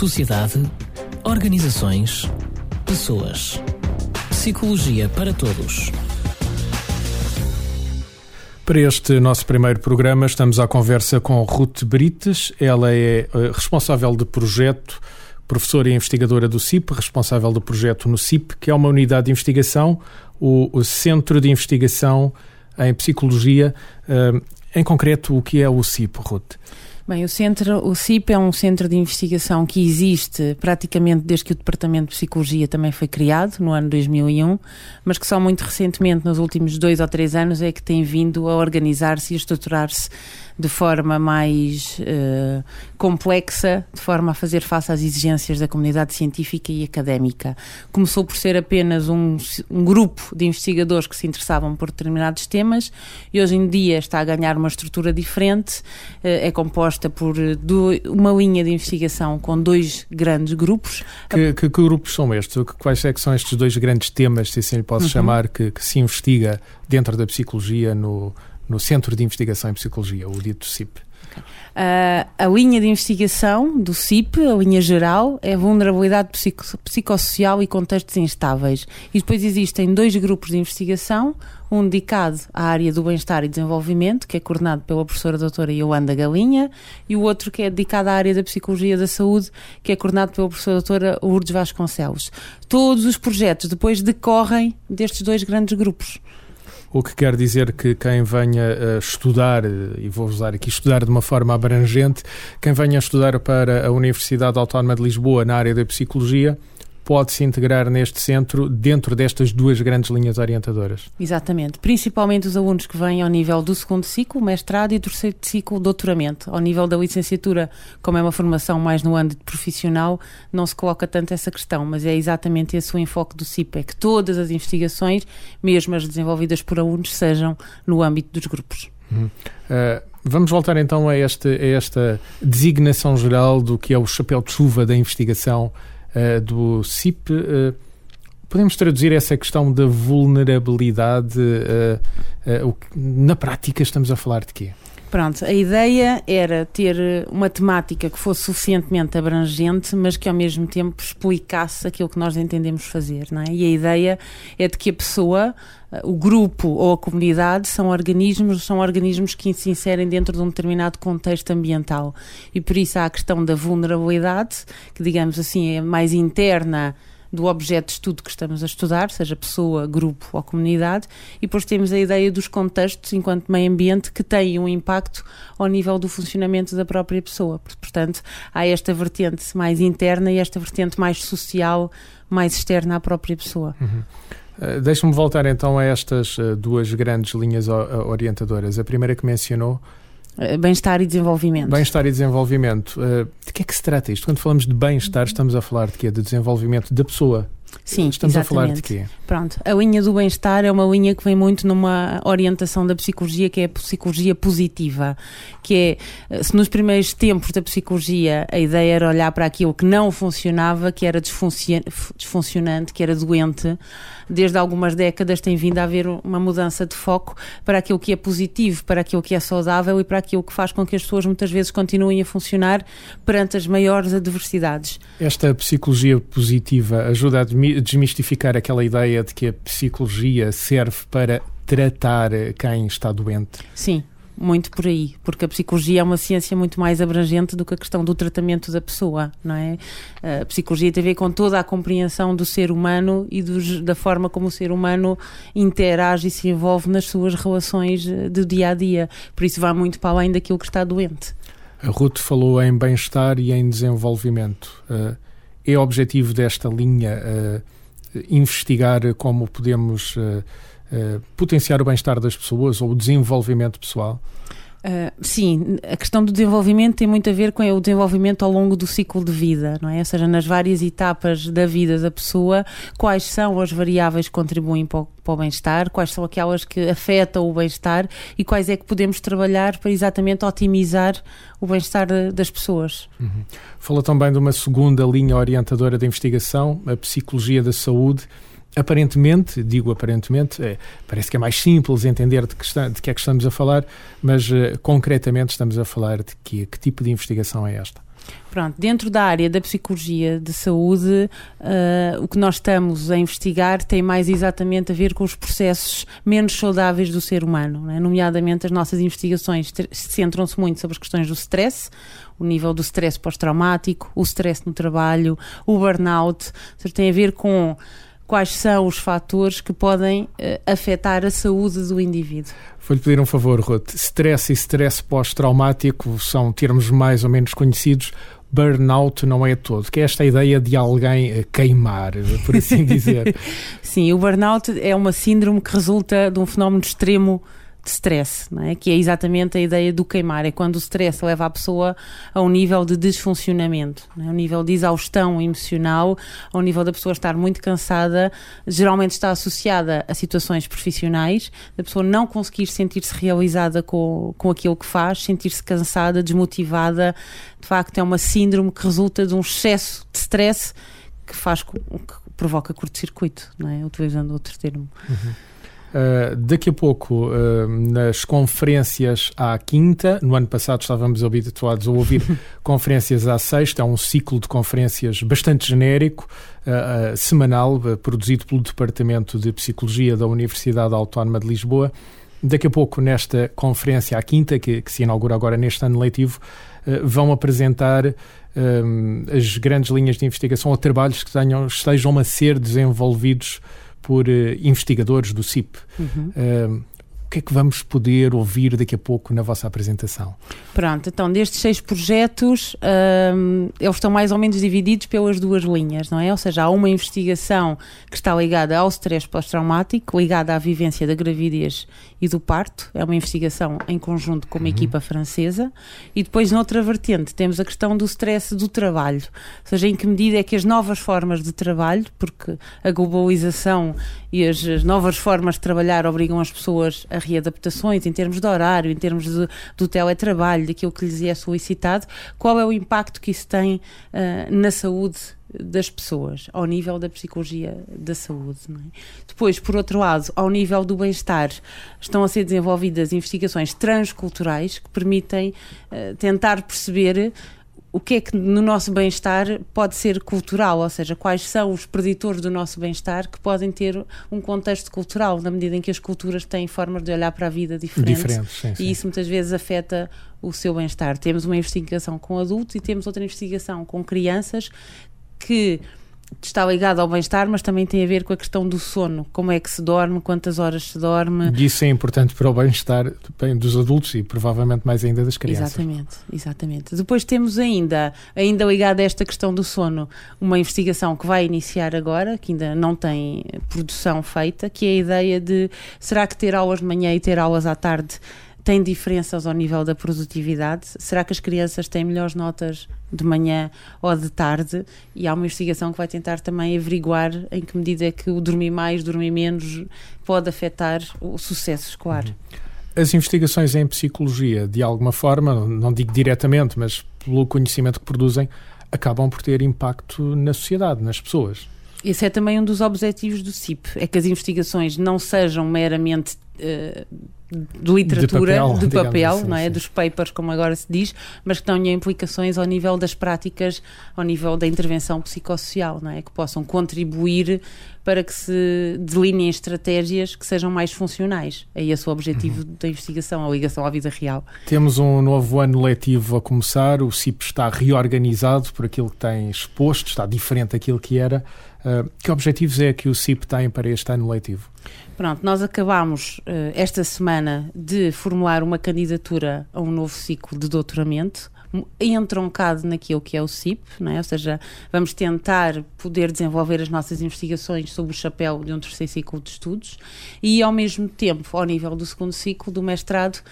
sociedade, organizações, pessoas. Psicologia para todos. Para este nosso primeiro programa, estamos à conversa com Ruth Brites. Ela é eh, responsável de projeto, professora e investigadora do CIP, responsável do projeto no CIP, que é uma unidade de investigação, o Centro de Investigação em Psicologia. Eh, em concreto, o que é o CIP, Ruth? Bem, o centro, o CIP é um centro de investigação que existe praticamente desde que o Departamento de Psicologia também foi criado, no ano 2001, mas que só muito recentemente, nos últimos dois ou três anos, é que tem vindo a organizar-se e estruturar-se de forma mais uh, complexa, de forma a fazer face às exigências da comunidade científica e académica. Começou por ser apenas um, um, grupo de investigadores que se interessavam por determinados temas e hoje em dia está a ganhar uma estrutura diferente. Uh, é composta por do, uma linha de investigação com dois grandes grupos. Que, que, que grupos são estes? Quais é são estes dois grandes temas, se assim lhe posso uhum. chamar, que, que se investiga dentro da psicologia no, no Centro de Investigação em Psicologia, o dito CIP. Uh, a linha de investigação do CIP, a linha geral, é vulnerabilidade psico psicossocial e contextos instáveis. E depois existem dois grupos de investigação, um dedicado à área do bem-estar e desenvolvimento, que é coordenado pela professora doutora Yolanda Galinha, e o outro que é dedicado à área da psicologia da saúde, que é coordenado pela professora doutora Lourdes Vasconcelos. Todos os projetos depois decorrem destes dois grandes grupos o que quer dizer que quem venha a estudar, e vou usar aqui estudar de uma forma abrangente, quem venha estudar para a Universidade Autónoma de Lisboa na área da psicologia, pode se integrar neste centro dentro destas duas grandes linhas orientadoras. Exatamente, principalmente os alunos que vêm ao nível do segundo ciclo, mestrado, e terceiro ciclo, doutoramento. Ao nível da licenciatura, como é uma formação mais no âmbito profissional, não se coloca tanto essa questão, mas é exatamente esse o enfoque do CIP, é que todas as investigações, mesmo as desenvolvidas por alunos, sejam no âmbito dos grupos. Uhum. Uh, vamos voltar então a, este, a esta designação geral do que é o chapéu de chuva da investigação uh, do CIP. Uh, eh, podemos traduzir essa questão da vulnerabilidade? Uh, na prática, estamos a falar de quê? Pronto, a ideia era ter uma temática que fosse suficientemente abrangente, mas que ao mesmo tempo explicasse aquilo que nós entendemos fazer, não é? E a ideia é de que a pessoa, o grupo ou a comunidade são organismos, são organismos que se inserem dentro de um determinado contexto ambiental. E por isso há a questão da vulnerabilidade, que digamos assim é mais interna do objeto de estudo que estamos a estudar, seja pessoa, grupo ou comunidade, e depois temos a ideia dos contextos enquanto meio ambiente que têm um impacto ao nível do funcionamento da própria pessoa. Portanto, há esta vertente mais interna e esta vertente mais social, mais externa à própria pessoa. Uhum. Uh, Deixe-me voltar então a estas uh, duas grandes linhas orientadoras. A primeira que mencionou eh, bem-estar e desenvolvimento. Bem-estar e desenvolvimento. De que é que se trata isto? Quando falamos de bem-estar, estamos a falar de quê? De desenvolvimento da pessoa. Sim, Estamos exatamente. a falar de quê? Pronto, a linha do bem-estar é uma linha que vem muito numa orientação da psicologia que é a psicologia positiva, que é, eh, se nos primeiros tempos da psicologia a ideia era olhar para aquilo que não funcionava, que era disfuncionante, que era doente, desde algumas décadas tem vindo a haver uma mudança de foco para aquilo que é positivo, para aquilo que é saudável e para aquilo que faz com que as pessoas muitas vezes continuem a funcionar perante as maiores adversidades. Esta psicologia positiva ajuda a desmistificar aquela ideia de que a psicologia serve para tratar quem está doente? Sim, muito por aí, porque a psicologia é uma ciência muito mais abrangente do que a questão do tratamento da pessoa, não é? A psicologia tem a ver com toda a compreensão do ser humano e dos, da forma como o ser humano interage e se envolve nas suas relações eh, do dia a dia. Por isso vai muito para além daquilo que está doente. A Ruth falou em bem-estar e em desenvolvimento. Uh, é objetivo desta linha uh, investigar como podemos uh, potenciar o bem-estar das pessoas ou o desenvolvimento pessoal? Uh, sim, a questão do desenvolvimento tem muito a ver com o desenvolvimento ao longo do ciclo de vida, não é? Ou seja, nas várias etapas da vida da pessoa, quais são as variáveis que contribuem para o, para o bem-estar, quais são aquelas que afetam o bem-estar e quais é que podemos trabalhar para exatamente otimizar o bem-estar das pessoas. Uhum. Fala também de uma segunda linha orientadora de investigação, a psicologia da saúde aparentemente, digo aparentemente, é, parece que é mais simples entender de que, está, de que é que estamos a falar, mas uh, concretamente estamos a falar de que, que tipo de investigação é esta? Pronto, dentro da área da psicologia de saúde, uh, o que nós estamos a investigar tem mais exatamente a ver com os processos menos saudáveis do ser humano, né? nomeadamente as nossas investigações centram-se muito sobre as questões do stress, o nível do stress pós-traumático, o stress no trabalho, o burnout, seja, tem a ver com quais são os fatores que podem uh, afetar a saúde do indivíduo. Vou-lhe pedir um favor, Ruth. Stress e stress pós-traumático são termos mais ou menos conhecidos burnout não é todo, que é esta ideia de alguém queimar, por assim dizer. Sim, o burnout é uma síndrome que resulta de um fenómeno extremo de stress, não é? que é exatamente a ideia do queimar, é quando o stress leva a pessoa a um nível de desfuncionamento, é? um nível de exaustão emocional, a um nível da pessoa estar muito cansada, geralmente está associada a situações profissionais, da pessoa não conseguir sentir-se realizada com, com aquilo que faz, sentir-se cansada, desmotivada, de facto é uma síndrome que resulta de um excesso de stress que faz que provoca curto-circuito, não é? utilizando outro termo. Uhum. Uh, daqui a pouco, uh, nas conferências à quinta, no ano passado estávamos habituados a ouvir conferências à sexta, é um ciclo de conferências bastante genérico, uh, semanal, produzido pelo Departamento de Psicologia da Universidade Autónoma de Lisboa. Daqui a pouco, nesta conferência à quinta, que, que se inaugura agora neste ano letivo, vão apresentar as grandes linhas de investigação ou trabalhos que tenham, estejam a ser desenvolvidos por uh, investigadores do CIP. Uhum. O que é que vamos poder ouvir daqui a pouco na vossa apresentação? Pronto, então destes seis projetos, um, eles estão mais ou menos divididos pelas duas linhas, não é? Ou seja, há uma investigação que está ligada ao stress pós-traumático, ligada à vivência da gravidez e do parto, é uma investigação em conjunto com uma uhum. equipa francesa, e depois, noutra vertente, temos a questão do stress do trabalho, ou seja, em que medida é que as novas formas de trabalho, porque a globalização e as novas formas de trabalhar obrigam as pessoas a readaptações em termos de horário, em termos de, do teletrabalho, daquilo que lhes é solicitado, qual é o impacto que isso tem uh, na saúde das pessoas, ao nível da psicologia da saúde. É? Depois, por outro lado, ao nível do bem-estar, estão a ser desenvolvidas investigações transculturais que permitem uh, tentar perceber o que é que no nosso bem-estar pode ser cultural, ou seja, quais são os preditores do nosso bem-estar que podem ter um contexto cultural, na medida em que as culturas têm formas de olhar para a vida diferentes. diferentes sim, sim. E isso muitas vezes afeta o seu bem-estar. Temos uma investigação com adultos e temos outra investigação com crianças que está ligado ao bem-estar, mas também tem a ver com a questão do sono. Como é que se dorme, quantas horas se dorme. E isso é importante para o bem-estar dos adultos e provavelmente mais ainda das crianças. Exatamente, exatamente. Depois temos ainda, ainda ligado a esta questão do sono, uma investigação que vai iniciar agora, que ainda não tem produção feita, que é a ideia de será que ter aulas de manhã e ter aulas à tarde tem diferenças ao nível da produtividade? Será que as crianças têm melhores notas de manhã ou de tarde? E há uma investigação que vai tentar também averiguar em que medida é que o dormir mais, dormir menos pode afetar o sucesso escolar. Uhum. As investigações em psicologia, de alguma forma, não digo diretamente, mas pelo conhecimento que produzem, acabam por ter impacto na sociedade, nas pessoas. Esse é também um dos objetivos do CIP, é que as investigações não sejam meramente uh, de literatura, de papel, de papel assim, não é? Sim. dos papers, como agora se diz, mas que tenham implicações ao nível das práticas, ao nível da intervenção psicossocial, não é? que possam contribuir para que se delineem estratégias que sejam mais funcionais. É esse o objetivo uhum. da investigação, a ligação à vida real. Temos um novo ano letivo a começar, o CIP está reorganizado por aquilo que tem exposto, está diferente daquilo que era. Uh, que objetivos é que o CIP tem para este ano letivo? Pronto, nós acabamos uh, esta semana de formular uma candidatura a um novo ciclo de doutoramento entroncado naquilo que é o CIP, não é? ou seja, vamos tentar poder desenvolver as nossas investigações sob o chapéu de um terceiro ciclo de estudos e, ao mesmo tempo, ao nível do segundo ciclo do mestrado,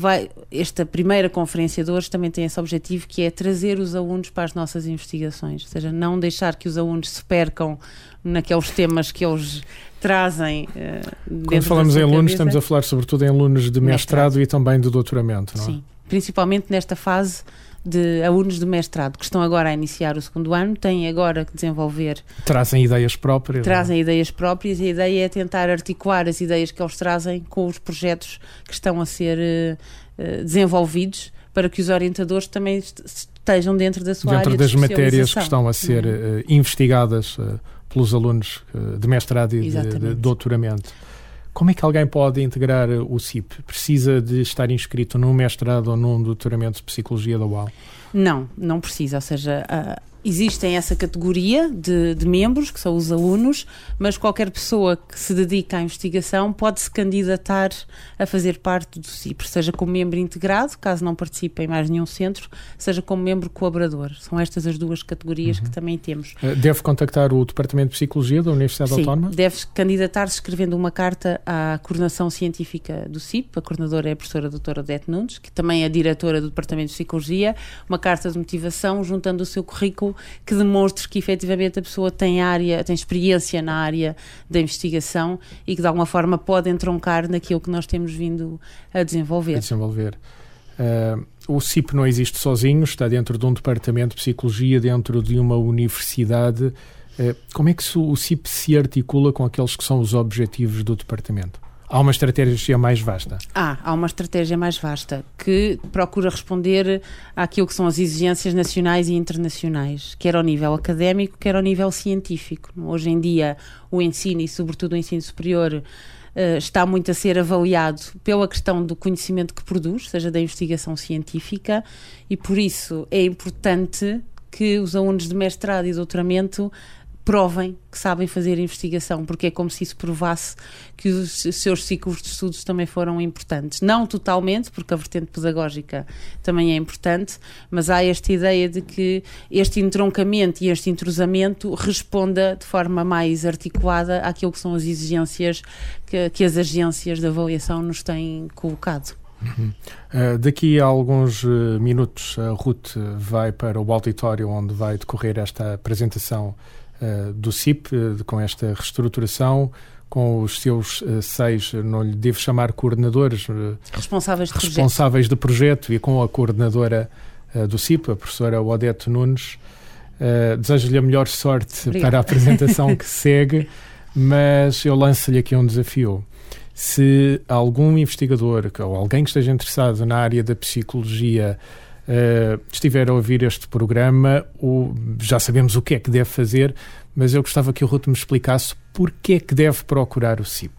vai, esta primeira conferência de hoje também tem esse objetivo que é trazer os alunos para as nossas investigações, ou seja, não deixar que os alunos se percam naqueles temas que eles trazem. Uh, Quando falamos em alunos, cabeça. estamos a falar sobretudo em alunos de mestrado, mestrado. e também de doutoramento, não é? Sim, principalmente nesta fase de alunos de mestrado que estão agora a iniciar o segundo ano, têm agora que desenvolver. Trazem ideias próprias. Trazem não? ideias próprias e a ideia é tentar articular as ideias que eles trazem com os projetos que estão a ser uh, desenvolvidos para que os orientadores também estejam dentro da sua dentro área das de matérias que estão a ser Uhum. uh, investigadas uh, pelos alunos de mestrado e de, de doutoramento. Como é que alguém pode integrar o CIP? Precisa de estar inscrito num mestrado ou num doutoramento de Psicologia da UAL? Não, não precisa. Ou seja, ah, existem essa categoria de, de membros, que são os alunos, mas qualquer pessoa que se dedica à investigação pode se candidatar a fazer parte do CIPR, seja como membro integrado, caso não participe em mais nenhum centro, seja como membro colaborador. São estas as duas categorias Uhum. que também temos. Uh, Deve contactar o Departamento de Psicologia da Universidade Sim, Autónoma? deve candidatar-se escrevendo uma carta à coordenação científica do CIP. A coordenadora é a professora doutora Odete Nunes, que também é diretora do Departamento de Psicologia. Uma carta de motivação, juntando o seu currículo, que demonstre que efetivamente a pessoa tem área, tem experiência na área da investigação e que de alguma forma pode entroncar naquilo que nós temos vindo a desenvolver. a desenvolver. Uh, o CIP não existe sozinho, está dentro de um departamento de psicologia, dentro de uma universidade. Uh, como é que o CIP se articula com aqueles que são os objetivos do departamento? Há uma estratégia mais vasta. Ah, há uma estratégia mais vasta que procura responder àquilo que são as exigências nacionais e internacionais, quer ao nível académico, quer ao nível científico. Hoje em dia, o ensino e, sobretudo, o ensino superior eh, está muito a ser avaliado pela questão do conhecimento que produz, seja da investigação científica, e por isso é importante que os alunos de mestrado e doutoramento provem que sabem fazer investigação, porque é como se isso provasse que os seus ciclos de estudos também foram importantes. Não totalmente, porque a vertente pedagógica também é importante, mas há esta ideia de que este entroncamento e este entrosamento responda de forma mais articulada àquilo que são as exigências que, que as agências de avaliação nos têm colocado. Uh, daqui a alguns uh, minutos, a Ruth vai para o auditório onde vai decorrer esta apresentação uh, do CIP, uh, com esta reestruturação, com os seus uh, seis, não lhe devo chamar coordenadores, Responsáveis de projeto. responsáveis de projeto e com a coordenadora do CIP, a professora Odete Nunes. Desejo-lhe a melhor sorte Obrigada. para a apresentação que segue, mas eu lanço-lhe aqui um desafio. Se algum investigador ou alguém que esteja interessado na área da psicologia uh, estiver a ouvir este programa, o, já sabemos o que é que deve fazer, mas eu gostava que o Ruth me explicasse porque é que deve procurar o CIP.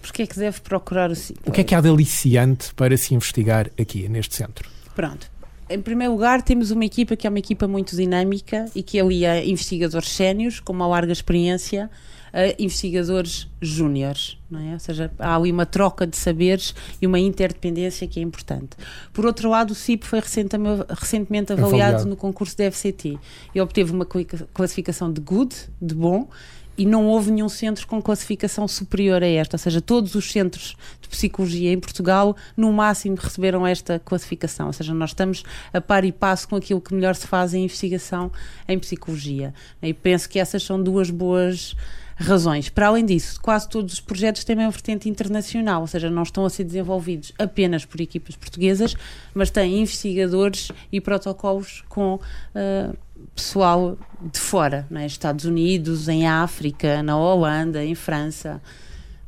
Porque é que deve procurar o CIP? O que é que há de aliciante para se investigar aqui, neste centro? Pronto. Em primeiro lugar, temos uma equipa que é uma equipa muito dinâmica e que alia investigadores sénios com uma larga experiência a investigadores júniores, não é? Ou seja, há ali uma troca de saberes e uma interdependência que é importante. Por outro lado, o CIP foi recentame- recentemente avaliado, Avaliado. no concurso da FCT e obteve uma classificação de good, de bom, e não houve nenhum centro com classificação superior a esta, ou seja, todos os centros de psicologia em Portugal, no máximo, receberam esta classificação, ou seja, nós estamos a par e passo com aquilo que melhor se faz em investigação em psicologia. E penso que essas são duas boas razões. Para além disso, quase todos os projetos têm uma vertente internacional, ou seja, não estão a ser desenvolvidos apenas por equipas portuguesas, mas têm investigadores e protocolos com ah, pessoal de fora, não é? Estados Unidos, em África, na Holanda, em França.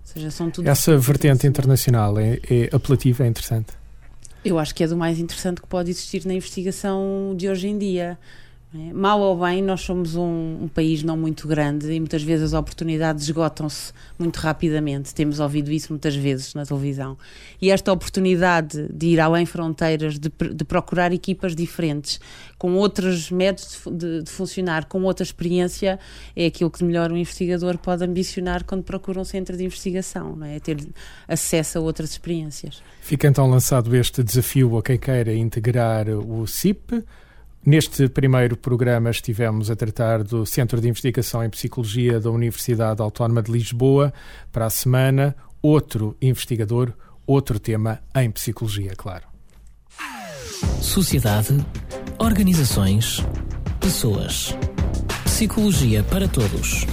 Ou seja, são tudo Essa vertente internacional é, é apelativa, é interessante. Eu acho que é do mais interessante que pode existir na investigação de hoje em dia. É? Mal ou bem, nós somos um, um país não muito grande e muitas vezes as oportunidades esgotam-se muito rapidamente. Temos ouvido isso muitas vezes na televisão. E esta oportunidade de ir além fronteiras, de, de procurar equipas diferentes, com outros métodos de de, funcionar, com outra experiência, é aquilo que melhor um investigador pode ambicionar quando procura um centro de investigação, não é? Ter acesso a outras experiências. Fica então lançado este desafio a quem queira integrar o CIP. Neste primeiro programa estivemos a tratar do Centro de Investigação em Psicologia da Universidade Autónoma de Lisboa. Para a semana, outro investigador, outro tema em psicologia, claro. Sociedade, organizações, pessoas. Psicologia para todos.